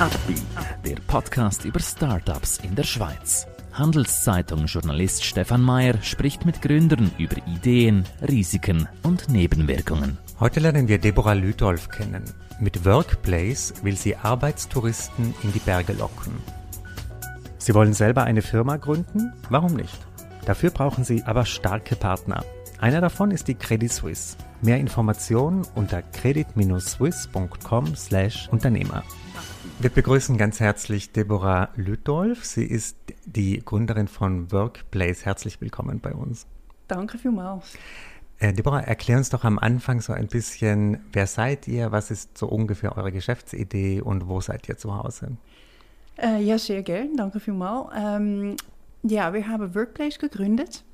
Upbeat, der Podcast über Startups in der Schweiz. Handelszeitung-Journalist Stefan Mayer spricht mit Gründern über Ideen, Risiken und Nebenwirkungen. Heute lernen wir Deborah Lüdolf kennen. Mit Workplace will sie Arbeitstouristen in die Berge locken. Sie wollen selber eine Firma gründen? Warum nicht? Dafür brauchen Sie aber starke Partner. Einer davon ist die Credit Suisse. Mehr Informationen unter credit-swiss.com/Unternehmer. Wir begrüßen ganz herzlich Deborah Lüdolf. Sie ist die Gründerin von Workplace. Herzlich willkommen bei uns. Danke vielmals. Äh, Deborah, erklär uns doch am Anfang so ein bisschen, wer seid ihr, was ist so ungefähr eure Geschäftsidee und wo seid ihr zu Hause? Äh, ja, sehr gern. Danke vielmals. Ähm, ja, wir haben Workplace gegründet.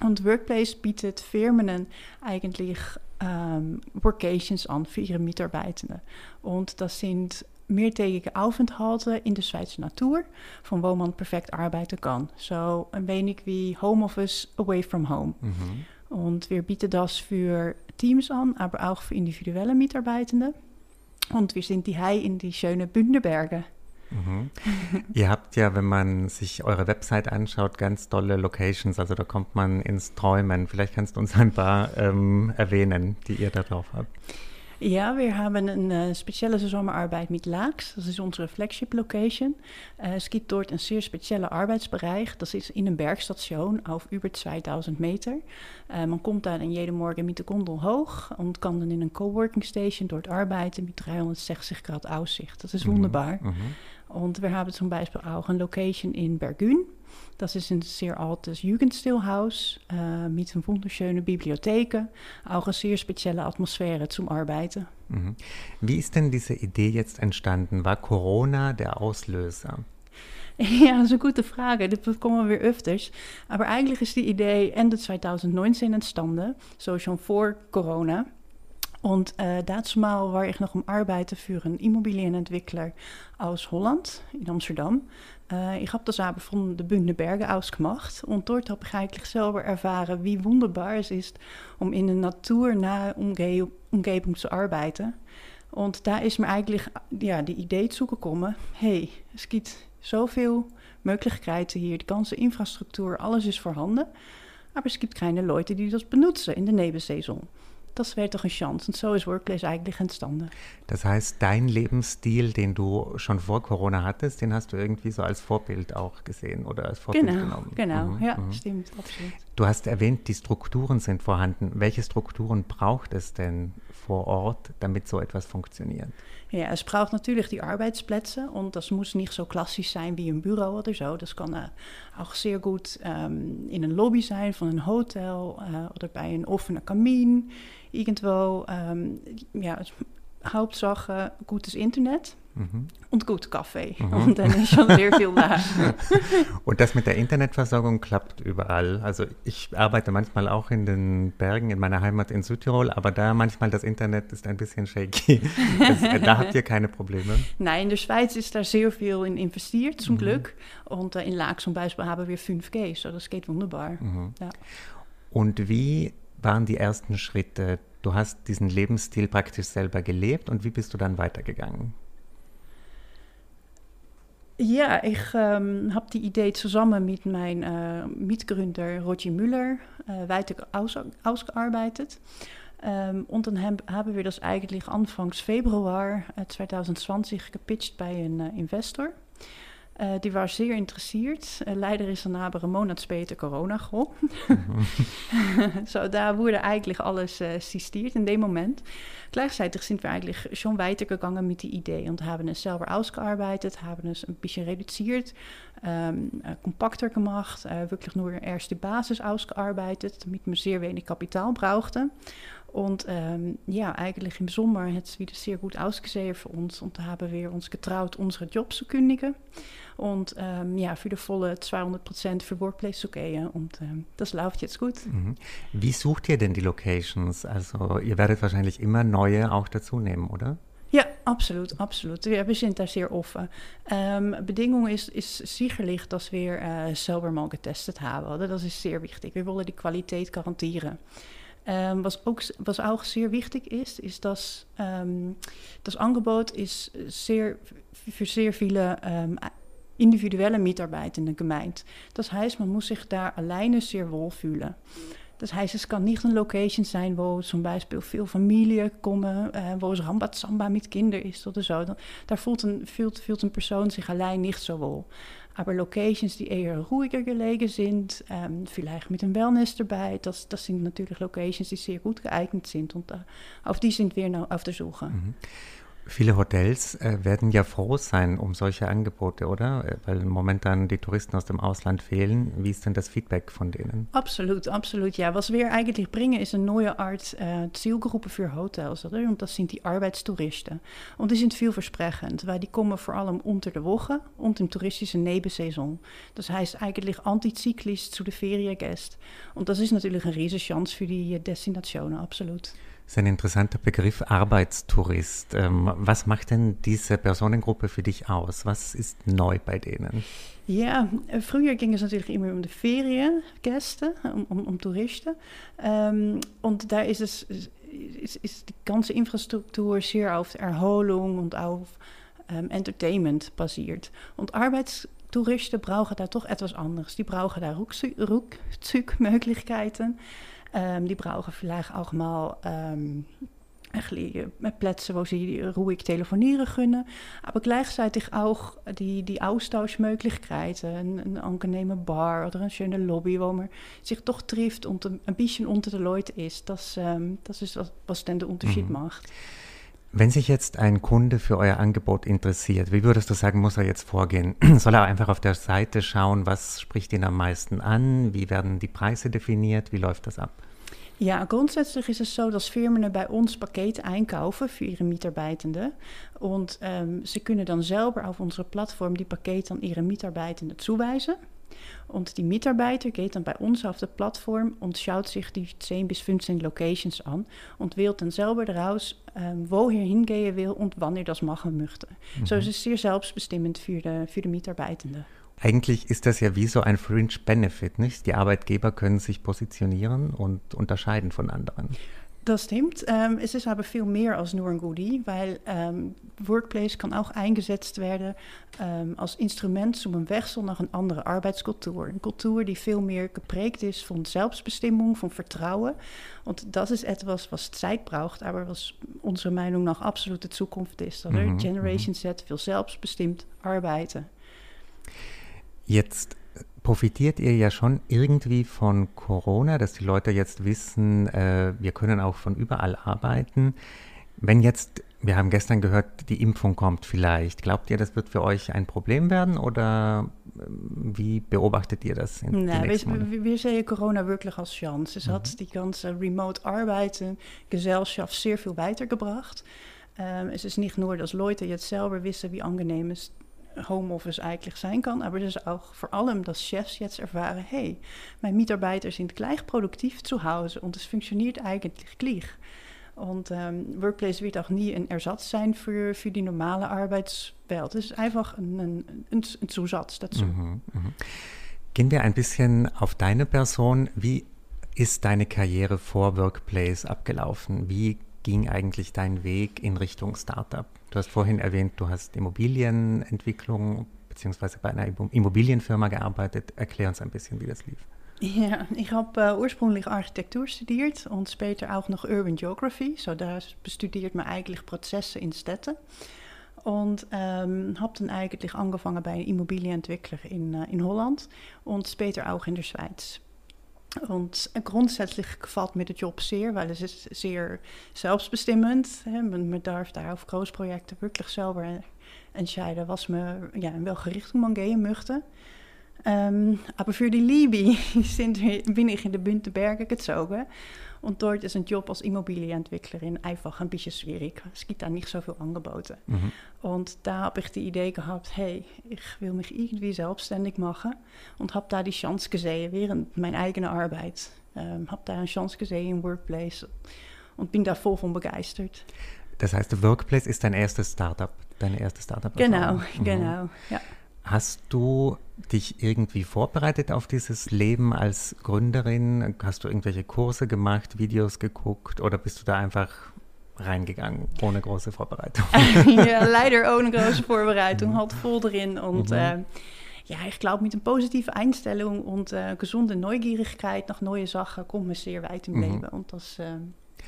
Und Workplace bietet Firmen eigentlich ähm, Workations an für ihre Mitarbeitenden. Und das sind mehrtägige Aufenthalte in der Schweizer Natur, von wo man perfekt arbeiten kann. So ein wenig wie Homeoffice away from home. Mhm. Und wir bieten das für Teams an, aber auch für individuelle Mitarbeitende. Und wir sind die Hai in die schönen Bündnerberge. Mhm. Ihr habt ja, wenn man sich eure Website anschaut, ganz tolle Locations. Also da kommt man ins Träumen. Vielleicht kannst du uns ein paar ähm, erwähnen, die ihr da drauf habt. Ja, wir haben eine spezielle Zusammenarbeit mit Laax. Das ist unsere Flagship Location. Uh, es gibt dort een zeer spezielle Arbeitsbereich. Das ist in een Bergstation auf über 2000 Meter. Uh, man kommt dann jeden Morgen mit der Gondel hoch und kann dann in een Coworking Station dort arbeiten mit 360 Grad Aussicht. Das ist mhm. wunderbar. Mhm. Und wir haben zum Beispiel auch eine Location in Bergün. Das ist ein sehr altes Jugendstilhaus äh, mit einer wunderschönen Bibliothek, auch eine sehr spezielle Atmosphäre zum Arbeiten. Mhm. Wie ist denn diese Idee jetzt entstanden? War Corona der Auslöser? Ja, dat is een goede vraag. Dat komen we weer öfters. Maar eigenlijk is die idee Ende 2019 entstanden, zo schon voor corona. Und äh, dazu mal war ich noch am Arbeiten für einen Immobilienentwickler aus Holland, in Amsterdam. Äh, ich habe das aber von den Bündner Bergen aus gemacht und dort habe ich eigentlich selber erfahren, wie wunderbar es ist, um in einer naturnahe Umge Umgebung zu arbeiten. Und da ist mir eigentlich ja, die Idee zugekommen, hey, es gibt zoveel Möglichkeiten hier, die ganze Infrastruktur, alles ist vorhanden, aber es gibt keine Leute, die das benutzen in der Nebensaison. Das wäre doch eine Chance. Und so ist Workplace eigentlich entstanden. Das heißt, dein Lebensstil, den du schon vor Corona hattest, den hast du irgendwie so als Vorbild auch gesehen oder als Vorbild genau, genommen. Genau, mhm, ja, mhm. stimmt, absolut. Du hast erwähnt, die Strukturen sind vorhanden. Welche Strukturen braucht es denn vor Ort, damit so etwas funktioniert? Ja, es braucht natürlich die Arbeitsplätze und das muss nicht so klassisch sein wie ein Büro oder so. Das kann äh, auch sehr gut ähm, in een Lobby sein von einem Hotel äh, oder bei einem offenen Kamin irgendwo. Ähm, ja, Hauptsache gutes Internet. Mhm. Und gut Kaffee. Mhm. Und dann ist schon sehr viel da. und das mit der Internetversorgung klappt überall. Also ich arbeite manchmal auch in den Bergen in meiner Heimat in Südtirol, aber da manchmal das Internet ist ein bisschen shaky. Das, äh, da habt ihr keine Probleme? Nein, in der Schweiz ist da sehr viel in investiert, zum mhm. Glück. Und äh, in Laak zum Beispiel haben wir 5G, so das geht wunderbar. Mhm. Ja. Und wie waren die ersten Schritte? Du hast diesen Lebensstil praktisch selber gelebt und wie bist du dann weitergegangen? Ja, ich ähm, habe die Idee zusammen mit meinem äh, Mitgründer Roger Müller äh, weiter aus, ausgearbeitet. Ähm, und dann haben wir das eigentlich Anfangs Februar 2020 äh, gepitcht bei een Investor. Uh, die waren zeer interessiert. Uh, leider ist dann aber einen Monat später Corona. Mhm. so, da wurde eigentlich alles äh, sistiert in dem Moment. Gleichzeitig sind wir eigentlich schon weitergegangen mit die Idee und haben es selber ausgearbeitet, haben es ein bisschen reduziert, ähm, kompakter gemacht, äh, wirklich nur erst die Basis ausgearbeitet, damit wir sehr wenig Kapital brauchten. Und ähm, ja, eigentlich im Sommer hat es wieder sehr gut ausgesehen für uns. Und da haben wir uns getraut, unsere Jobs zu kündigen. Und ähm, ja, für die volle 200% für Workplace zu gehen. Und ähm, das läuft jetzt gut. Wie sucht ihr denn die Locations? Also ihr werdet wahrscheinlich immer neue auch dazu nehmen, oder? Ja, absolut, absolut. Wir, sind da sehr offen. Ähm, Bedingung ist, ist sicherlich, dass wir äh, selber mal getestet. Oder? Das ist sehr wichtig. Wir wollen die Qualität garantieren. Ähm, was, ook, was auch sehr wichtig ist, ist, dass ähm, das Angebot ist sehr, für sehr viele ähm, individuelle Mitarbeitenden gemeint. Das heißt, man muss sich daar alleine sehr wohl fühlen. Das heißt, es kan niet een location zijn waar zum Beispiel veel familie komen, äh, wo es Rambazamba mit Kindern ist oder so. Daar voelt een, fühlt een persoon zich alleen niet zo wohl. Aber Locations, die eher ruhiger gelegen sind, ähm, vielleicht mit einem Wellness dabei, das, das sind natürlich Locations, die sehr gut geeignet äh, auf die sind wir noch auf der Suche. Mhm. Viele Hotels äh, werden ja froh sein um solche Angebote, oder? Äh, weil momentan die Touristen aus dem Ausland fehlen. Wie ist denn das Feedback von denen? Absolut, absolut. Ja, was wir eigentlich bringen, ist eine neue Art äh, Zielgruppe für Hotels. Oder? Und das sind die Arbeitstouristen. Und die sind vielversprechend, weil die kommen vor allem unter der Woche und im touristischen Nebensaison. Das heißt eigentlich antizyklisch zu den Feriengästen. Und das ist natürlich eine riesige Chance für die Destinationen, absolut. Das ist ein interessanter Begriff, Arbeitstourist. Ähm, was macht denn diese Personengruppe für dich aus? Was ist neu bei denen? Ja, früher ging es natürlich immer um die Feriengäste, um, um, um Touristen. Ähm, und da ist es ist, ist die ganze Infrastruktur sehr auf Erholung und auf ähm, Entertainment basiert. Und Arbeitstouristen brauchen da toch etwas anderes. Die brauchen da Rückzugmöglichkeiten. Ähm, die brauchen vielleicht auch mal ähm, Plätze, wo sie ruhig telefonieren können, aber gleichzeitig auch die, die Austauschmöglichkeiten, ein, ein angenehme Bar oder eine schöne Lobby, wo man sich doch trifft und ein, ein bisschen unter den Leuten ist. Das, ähm, das ist, was, was dann den Unterschied mhm. macht. Wenn sich jetzt ein Kunde für euer Angebot interessiert, wie würdest du sagen, muss er jetzt vorgehen? Soll er einfach auf der Seite schauen, was spricht ihn am meisten an? Wie werden die Preise definiert? Wie läuft das ab? Ja, grundsätzlich ist es so, dass Firmen bei uns Pakete einkaufen für ihre Mitarbeitenden. Und ähm, sie können dann selber auf unserer Plattform die Pakete an ihre Mitarbeitenden zuweisen. Und die Mitarbeiter geht dann bei uns auf der Plattform und schaut sich die 10 bis 15 Locations an und wählt dann selber daraus, ähm, wo er hingehen will und wann er das machen möchte. Mhm. So ist es sehr selbstbestimmend für die, für die Mitarbeitenden. Eigentlich ist das ja wie so ein Fringe Benefit, nicht? Die Arbeitgeber können sich positionieren und unterscheiden von anderen. Das stimmt. Ähm, es ist aber viel mehr als nur ein Goodie, weil ähm, Workplace kann auch eingesetzt werden ähm, als Instrument zum een Wechsel nach een andere Arbeitskultur. Een Kultur die veel meer geprägt ist von Selbstbestimmung, von Vertrauen. Und das ist etwas, was Zeit braucht, aber was unserer Meinung nach absolute Zukunft ist. Oder? Mhm, Generation mhm. Z will selbstbestimmt arbeiten. Jetzt profitiert ihr ja schon irgendwie von Corona, dass die Leute jetzt wissen, äh, wir können auch von überall arbeiten. Wenn jetzt, wir haben gestern gehört, die Impfung kommt vielleicht, glaubt ihr, das wird für euch ein Problem werden oder ähm, wie beobachtet ihr das? In nee, wir, wir, sehen Corona wirklich als Chance. Es mhm. hat die ganze remote arbeiten Gesellschaft sehr viel weitergebracht. Ähm, es ist nicht nur, dass Leute jetzt selber wissen, wie angenehm es Homeoffice eigentlich sein kann, aber es ist auch vor allem, dass Chefs jetzt erfahren, hey, mijn Mitarbeiter sind gleich produktiv zu Hause und es funktioniert eigentlich gleich. Und ähm, Workplace wird auch nie ein Ersatz sein für, für die normale Arbeitswelt. Es ist einfach ein, ein, ein, Zusatz dazu. Mhm, mh. Gehen wir ein bisschen auf deine Person. Wie ist deine Karriere vor Workplace abgelaufen? Wie ging eigentlich dein Weg in Richtung Startup? Du hast vorhin erwähnt, du hast Immobilienentwicklung beziehungsweise bei einer Immobilienfirma gearbeitet. Erklär uns ein bisschen, wie das lief. Ja, ich habe äh, ursprünglich Architektur studiert und später auch noch Urban Geography. So da bestudiert man eigentlich Prozesse in Städten. Und ähm, habe dann eigentlich angefangen bei einem Immobilienentwickler in, äh, in Holland und später auch in der Schweiz. Und grundsätzlich gefällt mir der Job sehr, weil es ist sehr selbstbestimmend. Man, man darf da auf Großprojekten wirklich selber was man, ja, in welche Richtung man gehen möchte. Ähm, aber für die Liebe sind, bin ich in de Bunte Berge gezogen. Und dort ist ein Job als Immobilienentwicklerin einfach ein bisschen schwierig. Es gibt da nicht so viel Angebote. Mhm. Und da habe ich die Idee gehabt, hey, ich will mich irgendwie selbstständig machen. Und habe da die Chance gesehen während mijn eigene Arbeit. Ähm, habe da eine Chance gesehen im Workplace und bin da voll von begeistert. Das heißt, Workplace ist dein erstes Startup, deine erste Startup. Genau, mhm. genau, ja. Hast du dich irgendwie vorbereitet auf dieses Leben als Gründerin? Hast du irgendwelche Kurse gemacht, Videos geguckt oder bist du da einfach reingegangen ohne große Vorbereitung? ja, leider ohne große Vorbereitung, halt voll drin und mhm. äh, ja, ich glaube, mit einer positiven Einstellung und äh, gesunde Neugierigkeit nach neue Sachen kommt man sehr weit im mhm. Leben. Und das, äh,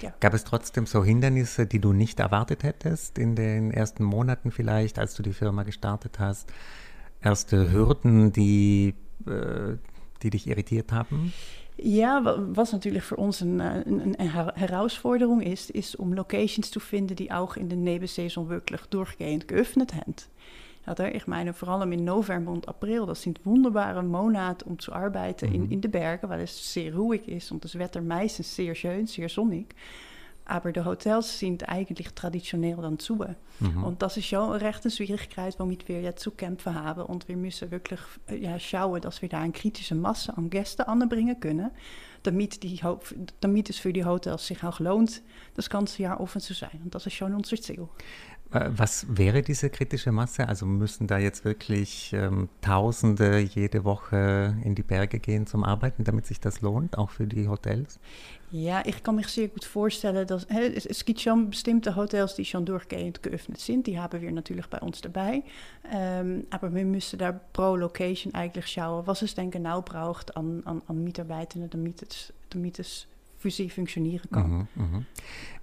ja. Gab es trotzdem so Hindernisse, die du nicht erwartet hättest in den ersten Monaten vielleicht, als du die Firma gestartet hast? Erste Hürden, die, äh, die dich irritiert haben? Ja, was natürlich für uns een, een, een, Herausforderung ist, ist, um Locations zu finden, die auch in der Nebensaison wirklich durchgehend geöffnet sind. Oder? Ich meine, vor allem in November und April, das sind wunderbare Monate, um zu arbeiten in, mhm. in den Bergen, weil es sehr ruhig ist und das Wetter meistens sehr schön, sehr sonnig. Aber die Hotels sind eigentlich traditionell dann zu. Mhm. Und das ist schon eine Schwierigkeit, womit wir jetzt zu kämpfen haben. Und wir müssen wirklich ja, schauen, dass wir da eine kritische Masse an Gästen anbringen können, damit, die, damit es für die Hotels sich auch lohnt, das ganze Jahr offen zu sein. Und das ist schon unser Ziel. Äh, was wäre diese kritische Masse? Also müssen da jetzt wirklich ähm, Tausende jede Woche in die Berge gehen zum Arbeiten, damit sich das lohnt, auch für die Hotels? Ja, ich kann mich sehr gut vorstellen, dass es, es gibt schon bestimmte Hotels, die schon durchgehend geöffnet sind. Die haben wir natürlich bei uns dabei. Ähm, aber wir müssen da pro Location eigentlich schauen, was es denn genau braucht an, an, an Mitarbeitenden, damit damit es für sie funktionieren kann. Mhm, mh.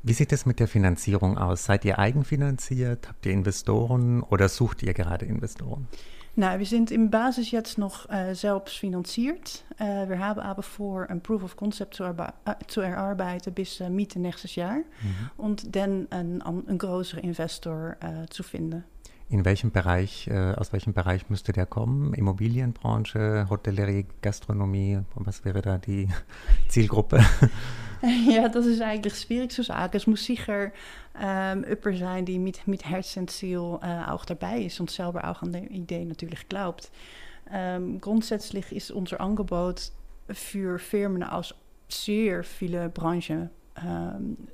Wie sieht es mit der Finanzierung aus? Seid ihr eigenfinanziert? Habt ihr Investoren oder sucht ihr gerade Investoren? Nou, wir sind im Basis jetzt noch äh, selbst finanziert. Äh, wir haben aber vor, ein Proof of Concept zu, äh, zu erarbeiten bis äh, Mitte nächstes Jahr mhm. und dann einen, einen größeren Investor zu finden. In welchem Bereich, äh, aus welchem Bereich müsste der kommen? Immobilienbranche, Hotellerie, Gastronomie? Was wäre da die Zielgruppe? Ja, das ist eigentlich schwierig zu sagen. Es muss sicher ähm, jemand sein, die mit, mit Herz und Ziel äh, auch dabei ist und selber auch an die Idee natürlich glaubt. Ähm, grundsätzlich ist unser Angebot für Firmen aus sehr viele Branchen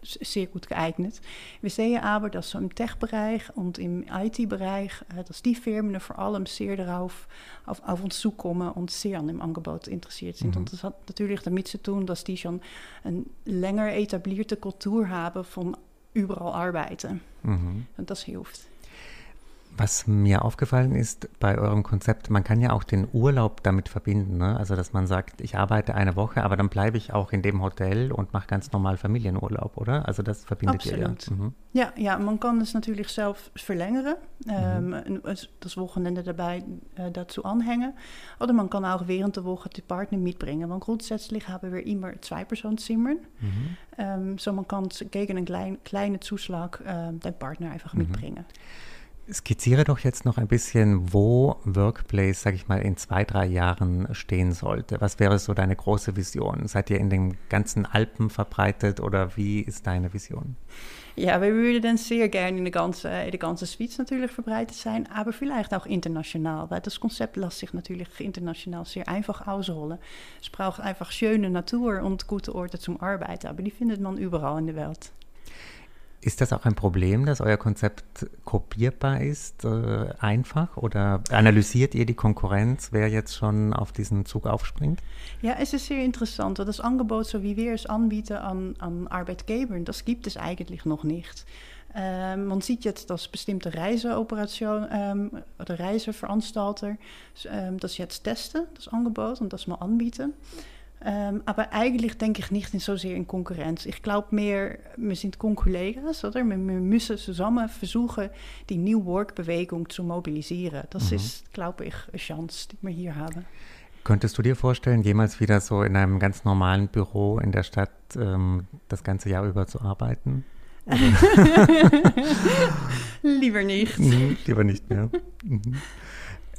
sehr gut geeignet. Wir sehen aber, dass so im Tech-Bereich und im IT-Bereich, dass die Firmen vor allem sehr darauf auf, auf uns zukommen und sehr an dem Angebot interessiert sind. Mhm. Und das hat natürlich damit zu tun, dass die schon eine länger etablierte Kultur haben von überall arbeiten. Mhm. Und das hilft. Was mir aufgefallen ist bei eurem Konzept, man kann ja auch den Urlaub damit verbinden. Ne? Also, dass man sagt, ich arbeite eine Woche, aber dann bleibe ich auch in dem Hotel und mache ganz normal Familienurlaub, oder? Also, das verbindet Absolut. ihr ja. Mhm. ja. Ja, man kann es natürlich selbst verlängern, mhm. ähm, das Wochenende dabei äh, dazu anhängen. Oder man kann auch während der Woche den Partner mitbringen. Want grundsätzlich haben wir immer zwei Personenzimmern. Mhm. Ähm, so man kann gegen einen klein, kleinen Zuschlag äh, den Partner einfach mhm. mitbringen. Skizziere doch jetzt noch ein bisschen, wo Workplace, sag ich mal, in zwei, drei Jahren stehen sollte. Was wäre so deine große Vision? Seid ihr in den ganzen Alpen verbreitet oder wie ist deine Vision? Ja, wir würden sehr gerne in der ganzen, in der ganzen Schweiz natürlich verbreitet sein, aber vielleicht auch international, weil das Konzept lässt sich natürlich international sehr einfach ausrollen. Es braucht einfach schöne Natur und gute Orte zum Arbeiten, aber die findet man überall in der Welt. Ist das auch ein Problem, dass euer Konzept kopierbar ist, äh, einfach? Oder analysiert ihr die Konkurrenz, wer jetzt schon auf diesen Zug aufspringt? Ja, es ist sehr interessant. Das Angebot, so wie wir es anbieten an, an Arbeitgebern, das gibt es eigentlich noch nicht. Ähm, man sieht jetzt, dass bestimmte Reiseoperationen ähm, oder Reiseveranstalter ähm, das jetzt testen, das Angebot, und das mal anbieten. Ähm, aber eigentlich denke ich nicht so sehr in Konkurrenz. Ich glaube mehr, wir sind Konkollegas, oder? Wir, wir, müssen zusammen versuchen, die New Work-Bewegung zu mobilisieren. Das mhm. ist, glaube ich, eine Chance, die wir hier haben. Könntest du dir vorstellen, jemals wieder so in einem ganz normalen Büro in der Stadt ähm, das ganze Jahr über zu arbeiten? lieber nicht. Mhm, lieber nicht mehr. Mhm.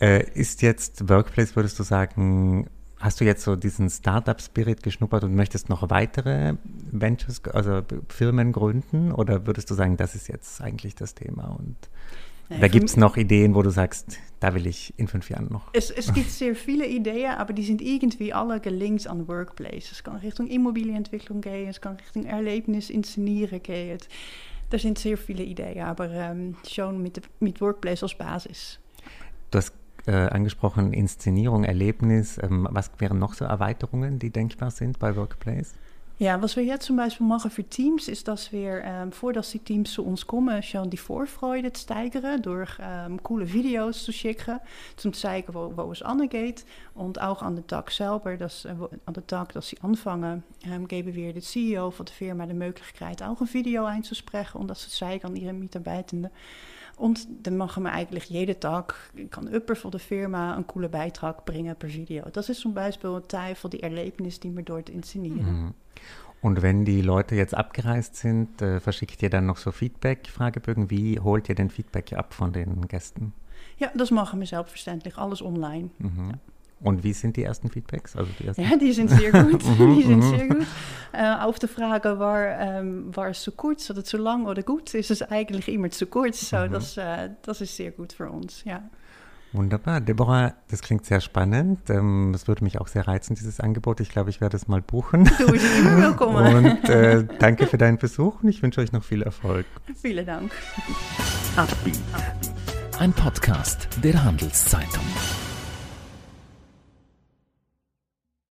Äh, ist jetzt Workplace, würdest du sagen, Hast du jetzt so diesen Startup-Spirit geschnuppert und möchtest noch weitere Ventures, also Firmen gründen? Oder würdest du sagen, das ist jetzt eigentlich das Thema? Und ja, da gibt es noch Ideen, wo du sagst, da will ich in fünf Jahren noch. Es, es gibt sehr viele Ideen, aber die sind irgendwie alle gelinkt an Workplace. Es kann Richtung Immobilienentwicklung gehen, es kann Richtung Erlebnis inszenieren gehen. Er sind sehr viele Ideen, aber ähm, schon mit, mit Workplace als Basis. Du hast äh, angesprochen, Inszenierung, Erlebnis. Ähm, was wären noch so Erweiterungen, die denkbar sind bei Workplace? Ja, was wir jetzt zum Beispiel machen Teams, ist, dass wir, ähm, voordat die Teams zu uns kommen, schon die Vorfreude steigern durch ähm, coole Videos zu schicken, zum zeigen, wo, wo es angeht. Und auch an de Tag selber, dass, äh, an de Tag, dass sie anfangen, ähm, geben wir de CEO von der Firma de Möglichkeit, auch ein Video einzusprechen, und dat ze zeigen an ihre Mitarbeitenden. Und dann machen wir eigentlich jeden Tag, kann Upper von der Firma einen coolen Beitrag bringen per Video. Das ist zum Beispiel ein Teil von die Erlebnis, die wir dort inszenieren. Mhm. Und wenn die Leute jetzt abgereist sind, äh, verschickt ihr dann noch so Feedback-Fragebögen? Wie holt ihr den Feedback ab von den Gästen? Ja, das machen wir selbstverständlich, alles online. Mhm. Ja. Und wie sind die ersten Feedbacks? Also die ersten? Ja, die sind sehr gut. Mhm, die sind sehr gut. Äh, auf die Frage, war, ähm, war es zu kurz oder zu lang oder gut, ist es eigentlich immer zu kurz. So, mhm. das, äh, das ist sehr gut für uns, ja. Wunderbar. Deborah, das klingt sehr spannend. Ähm, das würde mich auch sehr reizen, dieses Angebot. Ich glaube, ich werde es mal buchen. Du bist immer willkommen. Und äh, danke für deinen Besuch und ich wünsche euch noch viel Erfolg. Vielen Dank. Ein Podcast der Handelszeitung.